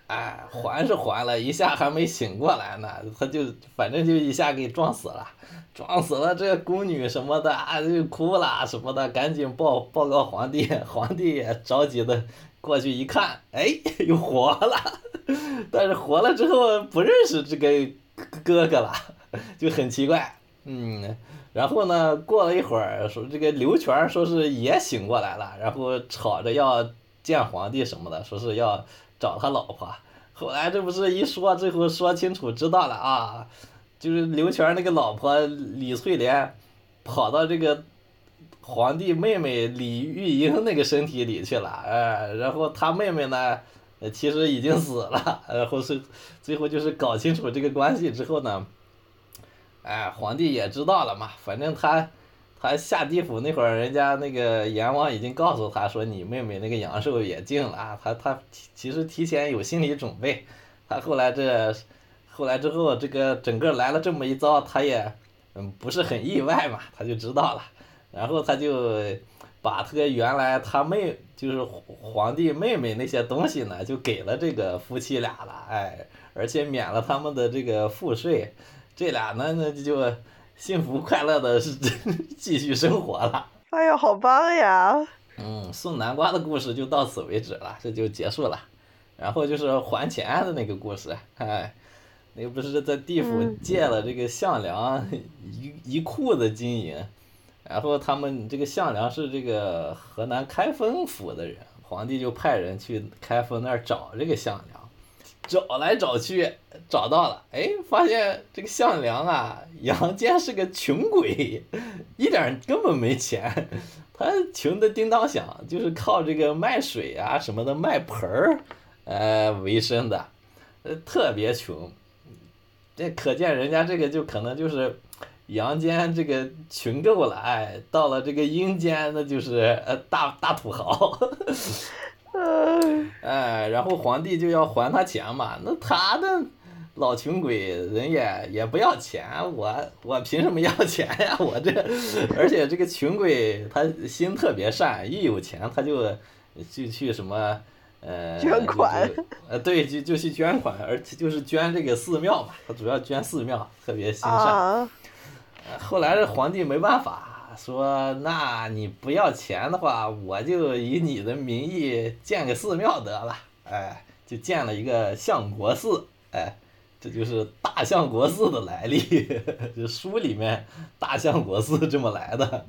哎，还是还了，一下还没醒过来呢，他就反正就一下给撞死了。撞死了这个宫女什么的啊，就哭了什么的，赶紧报报告皇帝，皇帝也着急的过去一看，哎，又活了，但是活了之后不认识这个哥哥了，就很奇怪，嗯，然后呢，过了一会儿，说这个刘全说是也醒过来了，然后吵着要见皇帝什么的，说是要找他老婆，后来这不是一说，最后说清楚知道了啊。就是刘全那个老婆李翠莲，跑到这个皇帝妹妹李玉英那个身体里去了，哎，然后他妹妹呢，其实已经死了，然后是最后就是搞清楚这个关系之后呢，哎，皇帝也知道了嘛，反正他他下地府那会儿，人家那个阎王已经告诉他说你妹妹那个阳寿也尽了，他他其实提前有心理准备，他后来这。后来之后，这个整个来了这么一遭，他也，嗯，不是很意外嘛，他就知道了，然后他就把他原来他妹就是皇帝妹妹那些东西呢，就给了这个夫妻俩了，哎，而且免了他们的这个赋税，这俩呢那就幸福快乐的是继续生活了。哎呀，好棒呀！嗯，送南瓜的故事就到此为止了，这就结束了，然后就是还钱的那个故事，哎。那个不是在地府借了这个项梁一一库的金银，然后他们这个项梁是这个河南开封府的人，皇帝就派人去开封那儿找这个项梁，找来找去找到了，哎，发现这个项梁啊，杨坚是个穷鬼，一点根本没钱，他穷的叮当响，就是靠这个卖水啊什么的卖盆儿，呃为生的，呃特别穷。这可见人家这个就可能就是阳间这个穷够了，哎，到了这个阴间那就是呃大大土豪，哎，然后皇帝就要还他钱嘛，那他的老穷鬼人也也不要钱，我我凭什么要钱呀？我这而且这个穷鬼他心特别善，一有钱他就就去什么。呃，捐款，呃，对，就就去捐款，而且就是捐这个寺庙嘛，他主要捐寺庙，特别心善。后来这皇帝没办法，说那你不要钱的话，我就以你的名义建个寺庙得了，哎，就建了一个相国寺，哎，这就是大相国寺的来历，就书里面大相国寺这么来的，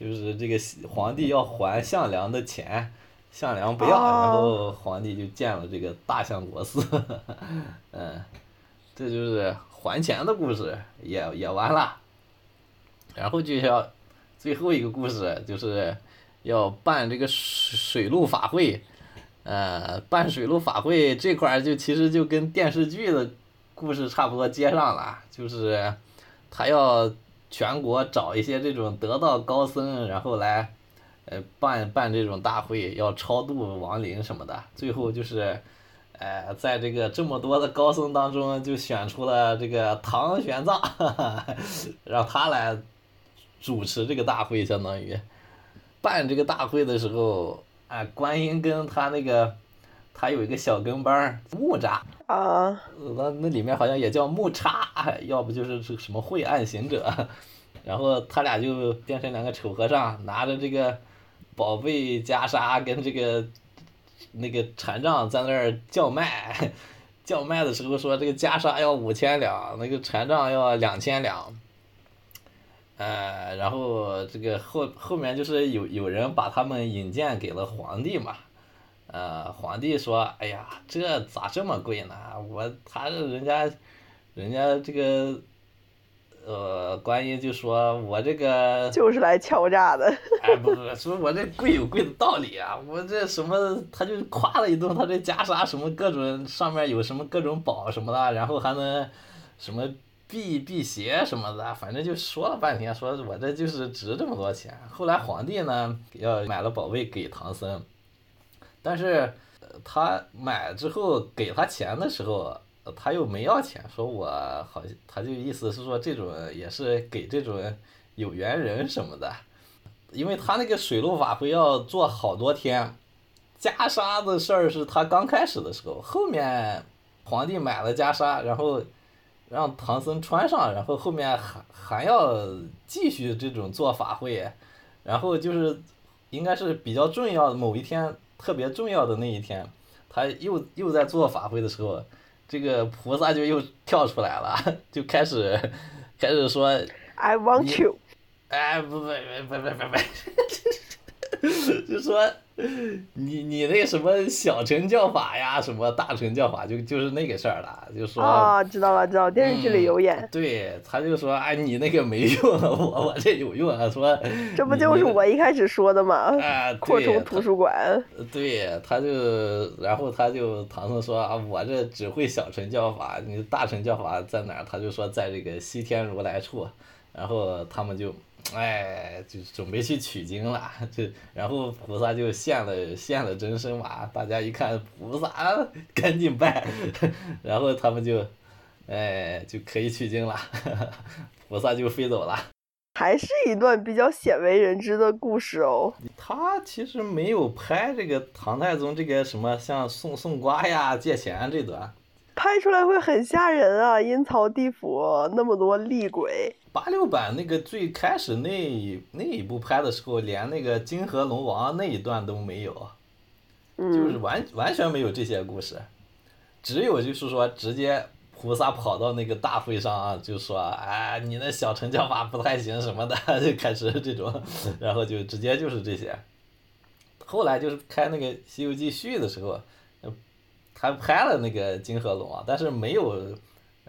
就是这个皇帝要还项梁的钱。项梁不要，然后皇帝就建了这个大相国寺，嗯，这就是还钱的故事，也也完了。然后就要最后一个故事，就是要办这个水水陆法会，呃，办水陆法会这块儿就其实就跟电视剧的故事差不多接上了，就是他要全国找一些这种得道高僧，然后来。呃，办办这种大会要超度亡灵什么的，最后就是，呃，在这个这么多的高僧当中，就选出了这个唐玄奘，让他来主持这个大会，相当于。办这个大会的时候，啊，观音跟他那个，他有一个小跟班木吒。啊，那那里面好像也叫木叉，要不就是什么晦暗行者，然后他俩就变成两个丑和尚，拿着这个。宝贝袈裟跟这个那个禅杖在那儿叫卖，叫卖的时候说这个袈裟要五千两，那个禅杖要两千两，呃，然后这个后后面就是有有人把他们引荐给了皇帝嘛，呃，皇帝说，哎呀，这咋这么贵呢？我他人家，人家这个。呃，观音就说：“我这个就是来敲诈的。”哎，不不，说我这贵有贵的道理啊！我这什么，他就夸了一顿，他这袈裟什么各种上面有什么各种宝什么的，然后还能什么辟辟邪什么的，反正就说了半天，说我这就是值这么多钱。后来皇帝呢要买了宝贝给唐僧，但是他买之后给他钱的时候。他又没要钱，说我好他就意思是说这种也是给这种有缘人什么的，因为他那个水陆法会要做好多天，袈裟的事儿是他刚开始的时候，后面皇帝买了袈裟，然后让唐僧穿上，然后后面还还要继续这种做法会，然后就是应该是比较重要的某一天特别重要的那一天，他又又在做法会的时候。这个菩萨就又跳出来了，就开始开始说，I want you，哎，不不不不不不不，就说。你你那什么小乘教法呀，什么大乘教法，就就是那个事儿了，就说啊，知道了知道，电视剧里有演。对，他就说，哎，你那个没用，我我这有用啊，说。这不就是我一开始说的吗？啊，扩充图书馆。对，他就然后他就唐僧说啊，我这只会小乘教法，你大乘教法在哪儿？他就说在这个西天如来处，然后他们就。哎，就准备去取经了，这然后菩萨就现了现了真身嘛，大家一看菩萨，赶紧拜，然后他们就，哎，就可以取经了，菩萨就飞走了。还是一段比较鲜为人知的故事哦。他其实没有拍这个唐太宗这个什么像送送瓜呀、借钱这段。拍出来会很吓人啊！阴曹地府那么多厉鬼。八六版那个最开始那那一部拍的时候，连那个金河龙王那一段都没有，就是完完全没有这些故事，只有就是说直接菩萨跑到那个大会上啊就说，哎，你那小乘教法不太行什么的，就开始这种，然后就直接就是这些。后来就是开那个《西游记》续的时候。他拍了那个金河龙啊，但是没有，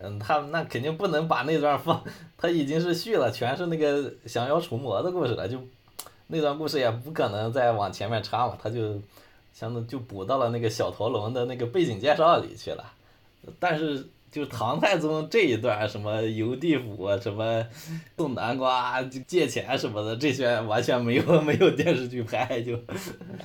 嗯，他那肯定不能把那段放，他已经是续了，全是那个降妖除魔的故事了，就那段故事也不可能再往前面插嘛，他就相当就补到了那个小驼龙的那个背景介绍里去了，但是。就唐太宗这一段什么游地府什么送南瓜借钱什么的这些完全没有 没有电视剧拍就，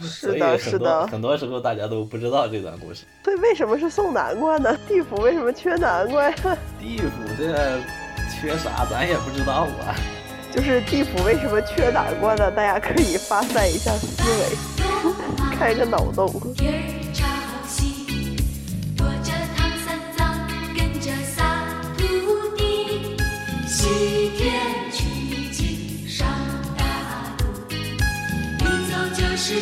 所以很多很多时候大家都不知道这段故事。对，为什么是送南瓜呢？地府为什么缺南瓜呀？地府这缺啥咱也不知道啊。就是地府为什么缺南瓜呢？大家可以发散一下思维，开个脑洞。西天取经上大路，一走就是